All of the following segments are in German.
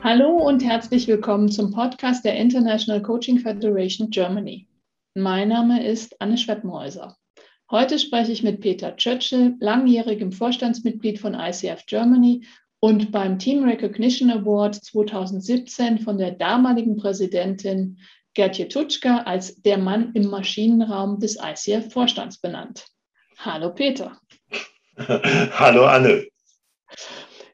Hallo und herzlich willkommen zum Podcast der International Coaching Federation Germany. Mein Name ist Anne Schweppenhäuser. Heute spreche ich mit Peter Churchill, langjährigem Vorstandsmitglied von ICF Germany und beim Team Recognition Award 2017 von der damaligen Präsidentin Gertje Tutschka als der Mann im Maschinenraum des ICF-Vorstands benannt. Hallo Peter. Hallo Anne.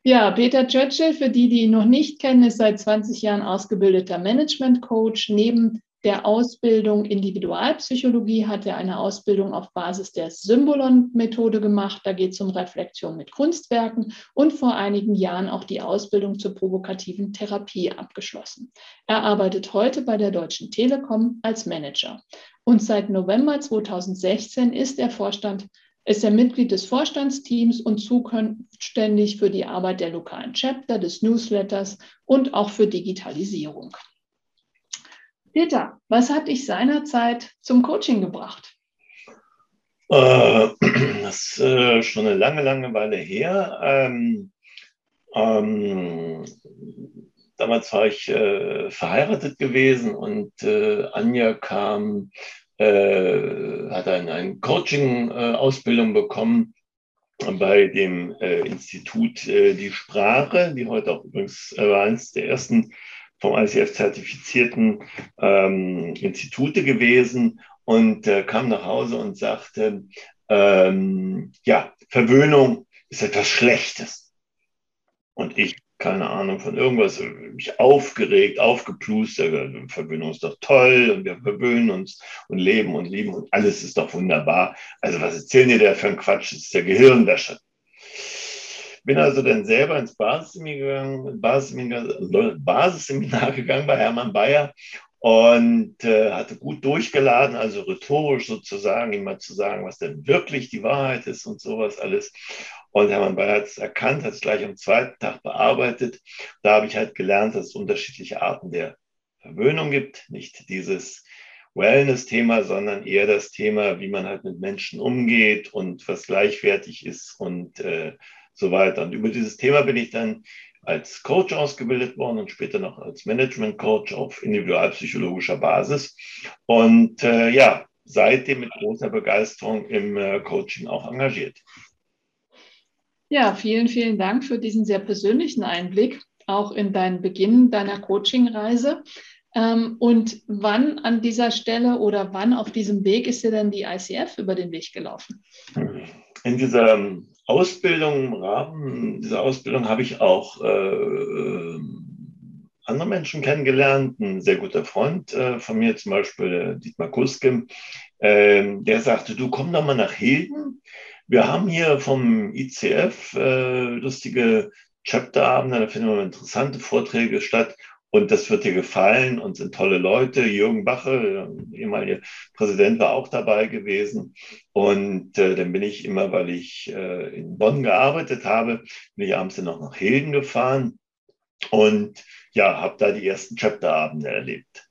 Ja, Peter Churchill, für die, die ihn noch nicht kennen, ist seit 20 Jahren ausgebildeter Management-Coach. Neben der Ausbildung Individualpsychologie hat er eine Ausbildung auf Basis der Symbolon-Methode gemacht. Da geht es um Reflexion mit Kunstwerken und vor einigen Jahren auch die Ausbildung zur provokativen Therapie abgeschlossen. Er arbeitet heute bei der Deutschen Telekom als Manager. Und seit November 2016 ist er Vorstand ist er Mitglied des Vorstandsteams und zuständig für die Arbeit der lokalen Chapter, des Newsletters und auch für Digitalisierung. Peter, was hat dich seinerzeit zum Coaching gebracht? Äh, das ist äh, schon eine lange, lange Weile her. Ähm, ähm, damals war ich äh, verheiratet gewesen und äh, Anja kam äh, hat eine, eine Coaching-Ausbildung bekommen bei dem äh, Institut äh, Die Sprache, die heute auch übrigens äh, eines der ersten vom ICF zertifizierten ähm, Institute gewesen und äh, kam nach Hause und sagte, ähm, ja, Verwöhnung ist etwas Schlechtes. Und ich keine Ahnung, von irgendwas, mich aufgeregt, aufgeplustert, Verwöhnung ist doch toll und wir verwöhnen uns und leben und lieben und alles ist doch wunderbar. Also was erzählen die da für ein Quatsch? Das ist der Gehirnwäsche. Bin also dann selber ins Basisseminar gegangen, Basisseminar, Basisseminar gegangen bei Hermann Bayer und äh, hatte gut durchgeladen, also rhetorisch sozusagen, ihm mal zu sagen, was denn wirklich die Wahrheit ist und sowas alles. Und Hermann Bayer hat es erkannt, hat es gleich am zweiten Tag bearbeitet. Da habe ich halt gelernt, dass es unterschiedliche Arten der Verwöhnung gibt. Nicht dieses Wellness-Thema, sondern eher das Thema, wie man halt mit Menschen umgeht und was gleichwertig ist und äh, so weiter. Und über dieses Thema bin ich dann als Coach ausgebildet worden und später noch als Management-Coach auf individualpsychologischer Basis. Und äh, ja, seitdem mit großer Begeisterung im äh, Coaching auch engagiert. Ja, vielen, vielen Dank für diesen sehr persönlichen Einblick, auch in deinen Beginn deiner Coaching-Reise. Ähm, und wann an dieser Stelle oder wann auf diesem Weg ist dir denn die ICF über den Weg gelaufen? In dieser ähm, Ausbildung, im Rahmen dieser Ausbildung habe ich auch äh, äh, andere Menschen kennengelernt. Ein sehr guter Freund äh, von mir, zum Beispiel Dietmar Kuske, äh, der sagte, du komm doch mal nach Hilden wir haben hier vom ICF äh, lustige Chapterabende, da finden wir interessante Vorträge statt. Und das wird dir gefallen und sind tolle Leute. Jürgen Bache, ehemaliger Präsident, war auch dabei gewesen. Und äh, dann bin ich immer, weil ich äh, in Bonn gearbeitet habe, bin ich abends dann noch nach Hilden gefahren und ja, habe da die ersten Chapterabende erlebt.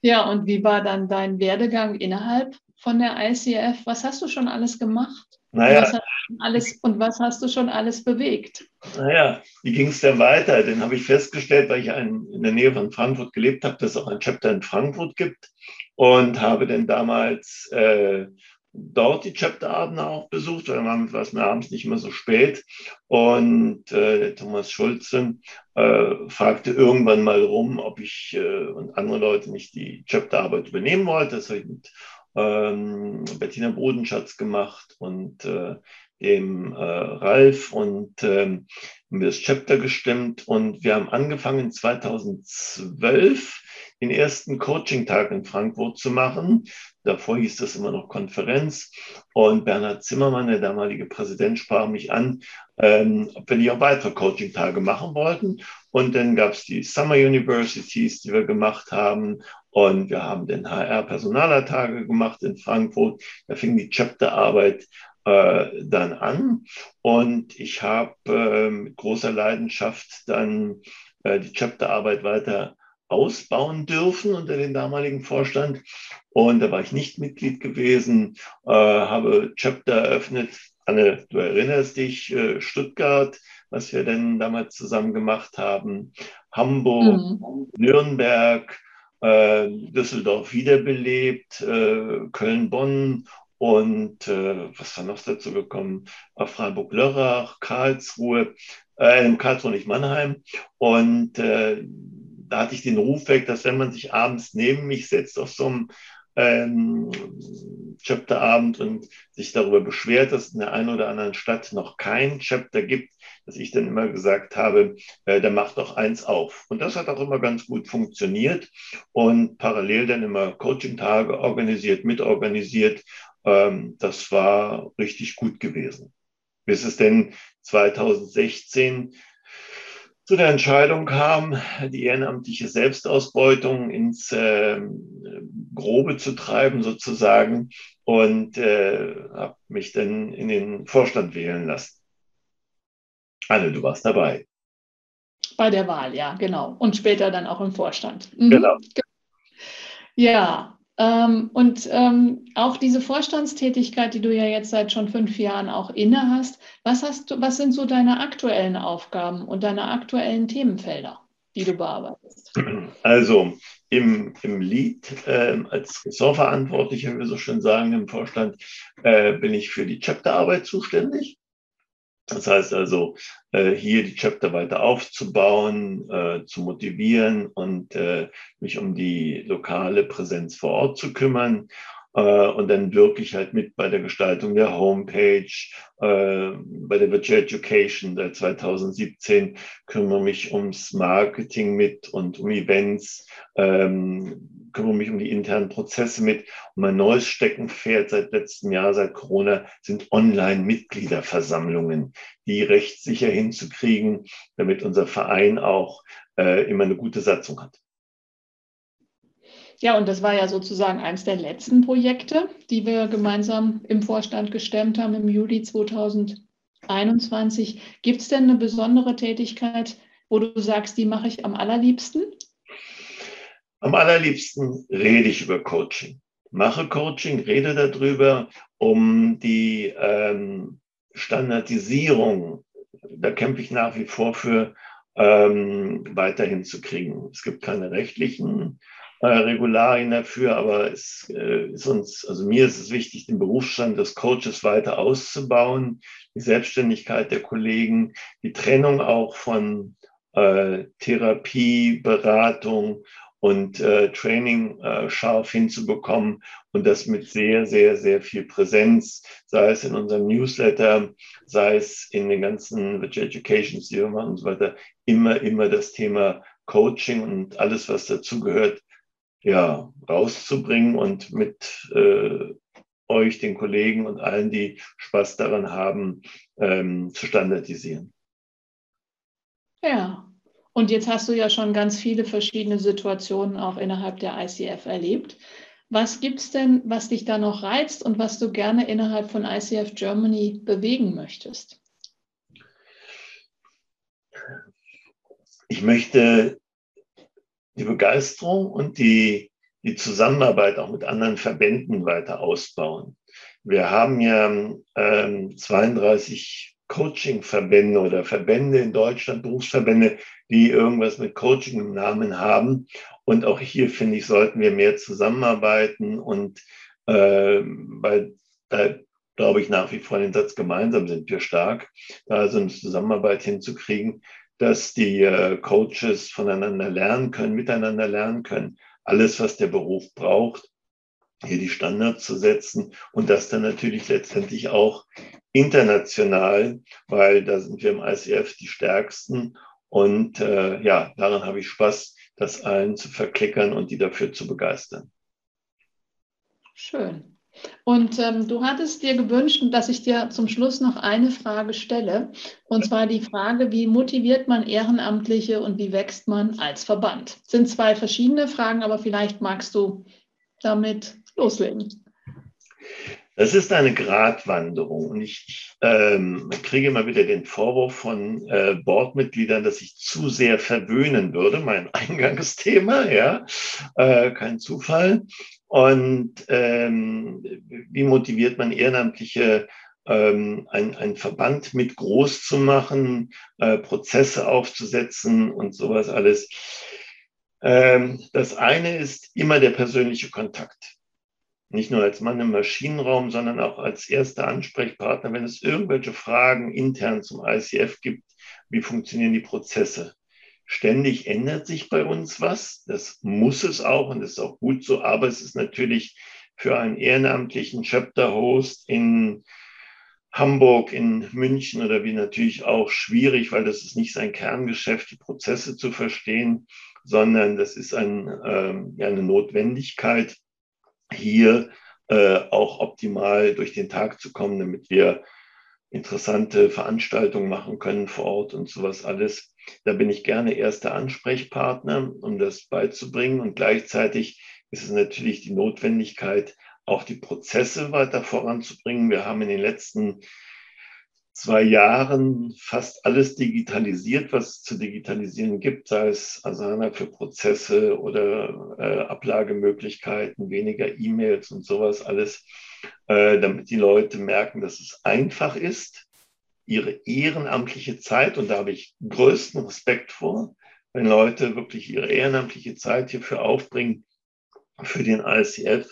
Ja, und wie war dann dein Werdegang innerhalb von der ICF? Was hast du schon alles gemacht? Naja, und, was alles, und was hast du schon alles bewegt? Naja, wie ging es denn weiter? Den habe ich festgestellt, weil ich ein, in der Nähe von Frankfurt gelebt habe, dass es auch ein Chapter in Frankfurt gibt und habe dann damals äh, dort die Chapterabende auch besucht, weil man war es mir abends nicht mehr so spät. Und äh, Thomas Schulze äh, fragte irgendwann mal rum, ob ich äh, und andere Leute nicht die Chapterarbeit übernehmen wollte. Das habe ich mit ähm, Bettina Bodenschatz gemacht und äh, dem äh, Ralf und ähm, haben wir das Chapter gestimmt und wir haben angefangen 2012 den ersten Coaching-Tag in Frankfurt zu machen. Davor hieß das immer noch Konferenz. Und Bernhard Zimmermann, der damalige Präsident, sprach mich an, ähm, ob wir nicht auch weitere Coaching-Tage machen wollten. Und dann gab es die Summer Universities, die wir gemacht haben. Und wir haben den HR-Personalertage gemacht in Frankfurt. Da fing die Chapterarbeit äh, dann an. Und ich habe äh, mit großer Leidenschaft dann äh, die Chapterarbeit weiter ausbauen dürfen unter dem damaligen Vorstand. Und da war ich nicht Mitglied gewesen, äh, habe Chapter eröffnet. Anne, du erinnerst dich, äh, Stuttgart, was wir denn damals zusammen gemacht haben. Hamburg, mhm. Nürnberg, äh, Düsseldorf wiederbelebt, äh, Köln, Bonn und äh, was war noch dazu gekommen? Freiburg-Lörrach, Karlsruhe, äh, Karlsruhe nicht Mannheim. Und äh, da hatte ich den Ruf weg, dass wenn man sich abends neben mich setzt auf so einem ähm, Chapterabend und sich darüber beschwert, dass es in der einen oder anderen Stadt noch kein Chapter gibt, dass ich dann immer gesagt habe, äh, der macht doch eins auf. Und das hat auch immer ganz gut funktioniert und parallel dann immer Coaching-Tage organisiert, mitorganisiert. Ähm, das war richtig gut gewesen. Bis es denn 2016 zu der Entscheidung kam, die ehrenamtliche Selbstausbeutung ins äh, Grobe zu treiben sozusagen und äh, habe mich dann in den Vorstand wählen lassen. Anne, du warst dabei. Bei der Wahl, ja, genau. Und später dann auch im Vorstand. Mhm. Genau. Ja, ähm, und ähm, auch diese Vorstandstätigkeit, die du ja jetzt seit schon fünf Jahren auch inne hast, was, hast du, was sind so deine aktuellen Aufgaben und deine aktuellen Themenfelder, die du bearbeitest? Also im, im Lead äh, als Ressortverantwortlicher, wie wir so schön sagen, im Vorstand, äh, bin ich für die Chapterarbeit zuständig. Das heißt also, äh, hier die Chapter weiter aufzubauen, äh, zu motivieren und äh, mich um die lokale Präsenz vor Ort zu kümmern und dann wirklich halt mit bei der Gestaltung der Homepage, bei der Virtual Education seit 2017 kümmere mich ums Marketing mit und um Events, ähm, kümmere mich um die internen Prozesse mit. Und mein neues Steckenpferd seit letztem Jahr, seit Corona, sind Online-Mitgliederversammlungen, die recht sicher hinzukriegen, damit unser Verein auch äh, immer eine gute Satzung hat. Ja, und das war ja sozusagen eines der letzten Projekte, die wir gemeinsam im Vorstand gestemmt haben im Juli 2021. Gibt es denn eine besondere Tätigkeit, wo du sagst, die mache ich am allerliebsten? Am allerliebsten rede ich über Coaching. Mache Coaching, rede darüber, um die ähm, Standardisierung, da kämpfe ich nach wie vor für, ähm, weiterhin zu kriegen. Es gibt keine rechtlichen Regularien dafür, aber es äh, ist uns, also mir ist es wichtig, den Berufsstand des Coaches weiter auszubauen, die Selbstständigkeit der Kollegen, die Trennung auch von äh, Therapie, Beratung und äh, Training äh, scharf hinzubekommen und das mit sehr, sehr, sehr viel Präsenz, sei es in unserem Newsletter, sei es in den ganzen Virtual Education, die und so weiter, immer, immer das Thema Coaching und alles, was dazugehört, ja, rauszubringen und mit äh, euch, den Kollegen und allen, die Spaß daran haben, ähm, zu standardisieren. Ja, und jetzt hast du ja schon ganz viele verschiedene Situationen auch innerhalb der ICF erlebt. Was gibt es denn, was dich da noch reizt und was du gerne innerhalb von ICF Germany bewegen möchtest? Ich möchte die Begeisterung und die, die Zusammenarbeit auch mit anderen Verbänden weiter ausbauen. Wir haben ja ähm, 32 Coaching-Verbände oder Verbände in Deutschland, Berufsverbände, die irgendwas mit Coaching im Namen haben. Und auch hier, finde ich, sollten wir mehr zusammenarbeiten und äh, weil da glaube ich nach wie vor den Satz, gemeinsam sind wir stark, da also eine Zusammenarbeit hinzukriegen, dass die äh, Coaches voneinander lernen können, miteinander lernen können, alles, was der Beruf braucht, hier die Standards zu setzen und das dann natürlich letztendlich auch international, weil da sind wir im ICF die Stärksten. Und äh, ja, daran habe ich Spaß, das allen zu verklickern und die dafür zu begeistern. Schön. Und ähm, du hattest dir gewünscht, dass ich dir zum Schluss noch eine Frage stelle. Und zwar die Frage, wie motiviert man Ehrenamtliche und wie wächst man als Verband? Das sind zwei verschiedene Fragen, aber vielleicht magst du damit loslegen. Das ist eine Gratwanderung und ich ähm, kriege immer wieder den Vorwurf von äh, Boardmitgliedern, dass ich zu sehr verwöhnen würde, mein Eingangsthema, ja, äh, kein Zufall. Und ähm, wie motiviert man Ehrenamtliche ähm, ein, ein Verband mit groß zu machen, äh, Prozesse aufzusetzen und sowas alles. Ähm, das eine ist immer der persönliche Kontakt. Nicht nur als Mann im Maschinenraum, sondern auch als erster Ansprechpartner, wenn es irgendwelche Fragen intern zum ICF gibt, wie funktionieren die Prozesse. Ständig ändert sich bei uns was. Das muss es auch und das ist auch gut so. Aber es ist natürlich für einen ehrenamtlichen Chapter-Host in Hamburg, in München oder wie natürlich auch schwierig, weil das ist nicht sein Kerngeschäft, die Prozesse zu verstehen, sondern das ist ein, ja, eine Notwendigkeit, hier äh, auch optimal durch den Tag zu kommen, damit wir interessante Veranstaltungen machen können vor Ort und sowas alles. Da bin ich gerne erster Ansprechpartner, um das beizubringen. Und gleichzeitig ist es natürlich die Notwendigkeit, auch die Prozesse weiter voranzubringen. Wir haben in den letzten zwei Jahren fast alles digitalisiert, was es zu digitalisieren gibt, sei es Asana für Prozesse oder äh, Ablagemöglichkeiten, weniger E-Mails und sowas alles, äh, damit die Leute merken, dass es einfach ist, ihre ehrenamtliche Zeit, und da habe ich größten Respekt vor, wenn Leute wirklich ihre ehrenamtliche Zeit hierfür aufbringen, für den ICF,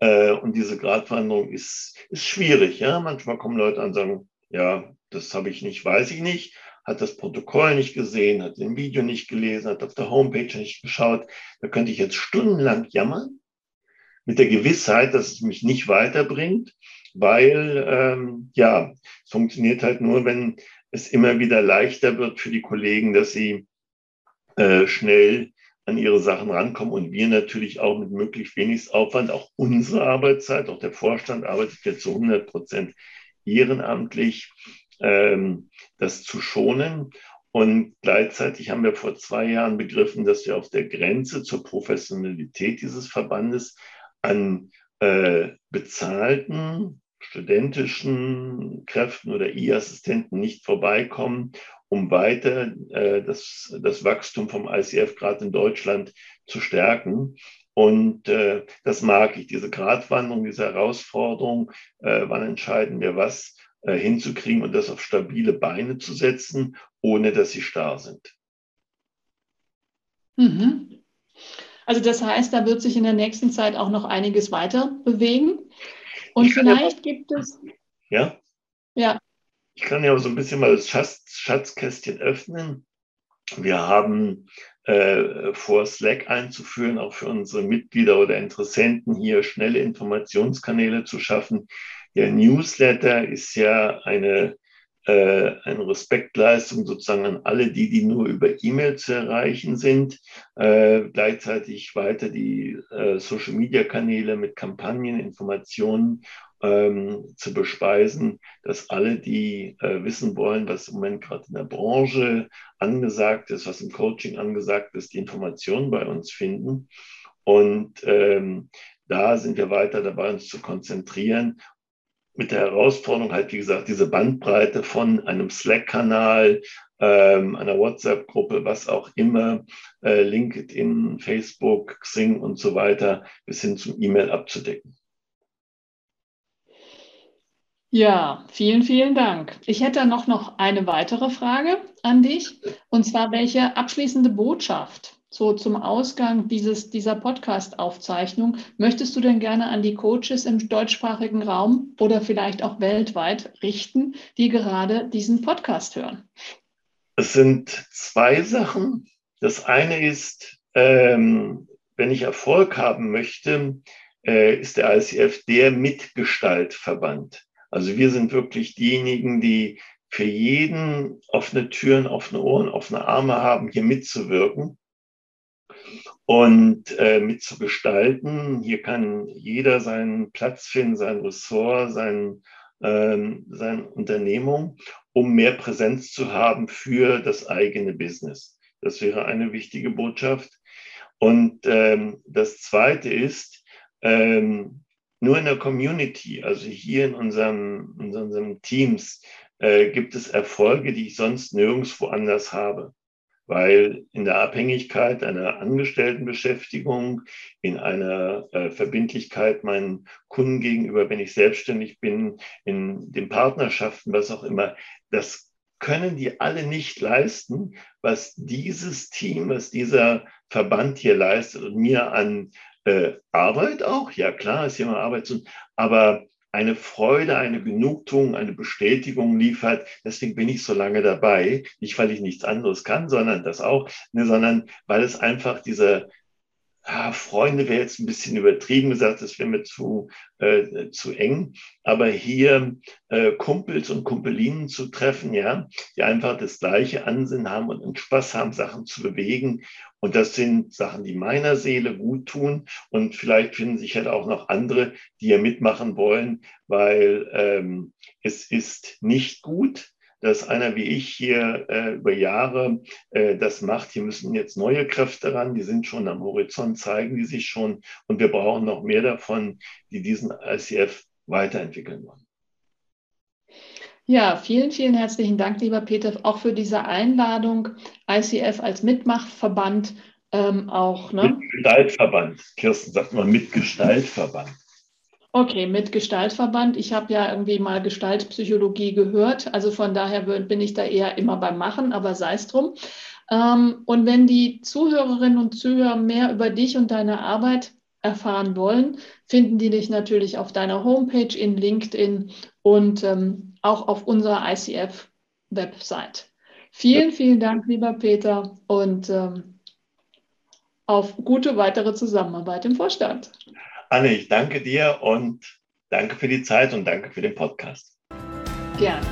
äh, und diese Gratwanderung ist, ist schwierig. Ja? Manchmal kommen Leute an und sagen, ja, das habe ich nicht, weiß ich nicht, hat das Protokoll nicht gesehen, hat den Video nicht gelesen, hat auf der Homepage nicht geschaut. Da könnte ich jetzt stundenlang jammern, mit der Gewissheit, dass es mich nicht weiterbringt, weil ähm, ja, es funktioniert halt nur, wenn es immer wieder leichter wird für die Kollegen, dass sie äh, schnell an ihre Sachen rankommen und wir natürlich auch mit möglichst wenig Aufwand, auch unsere Arbeitszeit, auch der Vorstand arbeitet ja zu 100 Prozent ehrenamtlich, ähm, das zu schonen. Und gleichzeitig haben wir vor zwei Jahren begriffen, dass wir auf der Grenze zur Professionalität dieses Verbandes an äh, bezahlten studentischen Kräften oder E-Assistenten nicht vorbeikommen, um weiter äh, das, das Wachstum vom ICF gerade in Deutschland zu stärken. Und äh, das mag ich, diese Gratwanderung, diese Herausforderung, äh, wann entscheiden wir was, äh, hinzukriegen und das auf stabile Beine zu setzen, ohne dass sie starr sind. Mhm. Also das heißt, da wird sich in der nächsten Zeit auch noch einiges weiter bewegen. Und vielleicht ja, gibt es. Ja? Ja. Ich kann ja so ein bisschen mal das Schatz, Schatzkästchen öffnen. Wir haben äh, vor, Slack einzuführen, auch für unsere Mitglieder oder Interessenten hier schnelle Informationskanäle zu schaffen. Der Newsletter ist ja eine, äh, eine Respektleistung sozusagen an alle, die, die nur über E-Mail zu erreichen sind. Äh, gleichzeitig weiter die äh, Social-Media-Kanäle mit Kampagnen, Informationen ähm, zu bespeisen, dass alle, die äh, wissen wollen, was im Moment gerade in der Branche angesagt ist, was im Coaching angesagt ist, die Informationen bei uns finden. Und ähm, da sind wir weiter dabei, uns zu konzentrieren. Mit der Herausforderung halt, wie gesagt, diese Bandbreite von einem Slack-Kanal, ähm, einer WhatsApp-Gruppe, was auch immer, äh, LinkedIn, Facebook, Xing und so weiter, bis hin zum E-Mail abzudecken. Ja, vielen, vielen Dank. Ich hätte noch, noch eine weitere Frage an dich. Und zwar, welche abschließende Botschaft so zum Ausgang dieses, dieser Podcast-Aufzeichnung möchtest du denn gerne an die Coaches im deutschsprachigen Raum oder vielleicht auch weltweit richten, die gerade diesen Podcast hören? Es sind zwei Sachen. Das eine ist, ähm, wenn ich Erfolg haben möchte, äh, ist der ICF der Mitgestaltverband. Also wir sind wirklich diejenigen, die für jeden offene Türen, offene Ohren, offene Arme haben, hier mitzuwirken und äh, mitzugestalten. Hier kann jeder seinen Platz finden, sein Ressort, sein, ähm, seine Unternehmung, um mehr Präsenz zu haben für das eigene Business. Das wäre eine wichtige Botschaft. Und ähm, das Zweite ist, ähm, nur in der Community, also hier in unserem, in unseren Teams, äh, gibt es Erfolge, die ich sonst nirgendwo anders habe. Weil in der Abhängigkeit einer Angestelltenbeschäftigung, in einer äh, Verbindlichkeit meinen Kunden gegenüber, wenn ich selbstständig bin, in den Partnerschaften, was auch immer, das können die alle nicht leisten, was dieses Team, was dieser Verband hier leistet und mir an äh, Arbeit auch, ja klar, ist ja immer Arbeit, aber eine Freude, eine Genugtuung, eine Bestätigung liefert. Deswegen bin ich so lange dabei. Nicht, weil ich nichts anderes kann, sondern das auch, ne, sondern weil es einfach diese ja, Freunde wäre jetzt ein bisschen übertrieben gesagt, das wäre mir zu, äh, zu eng. Aber hier äh, Kumpels und Kumpelinen zu treffen, ja, die einfach das gleiche Ansinnen haben und Spaß haben, Sachen zu bewegen. Und das sind Sachen, die meiner Seele gut tun. Und vielleicht finden sich halt auch noch andere, die hier mitmachen wollen, weil ähm, es ist nicht gut, dass einer wie ich hier äh, über Jahre äh, das macht. Hier müssen jetzt neue Kräfte ran, die sind schon am Horizont, zeigen die sich schon und wir brauchen noch mehr davon, die diesen ICF weiterentwickeln wollen. Ja, vielen, vielen herzlichen Dank, lieber Peter, auch für diese Einladung. ICF als Mitmachverband ähm, auch. Ne? Mitgestaltverband. Kirsten sagt mal Mitgestaltverband. Okay, mit Gestaltverband. Ich habe ja irgendwie mal Gestaltpsychologie gehört. Also von daher bin ich da eher immer beim Machen, aber sei es drum. Ähm, und wenn die Zuhörerinnen und Zuhörer mehr über dich und deine Arbeit erfahren wollen, finden die dich natürlich auf deiner Homepage in LinkedIn und ähm, auch auf unserer ICF-Website. Vielen, vielen Dank, lieber Peter, und ähm, auf gute weitere Zusammenarbeit im Vorstand. Anne, ich danke dir und danke für die Zeit und danke für den Podcast. Gerne.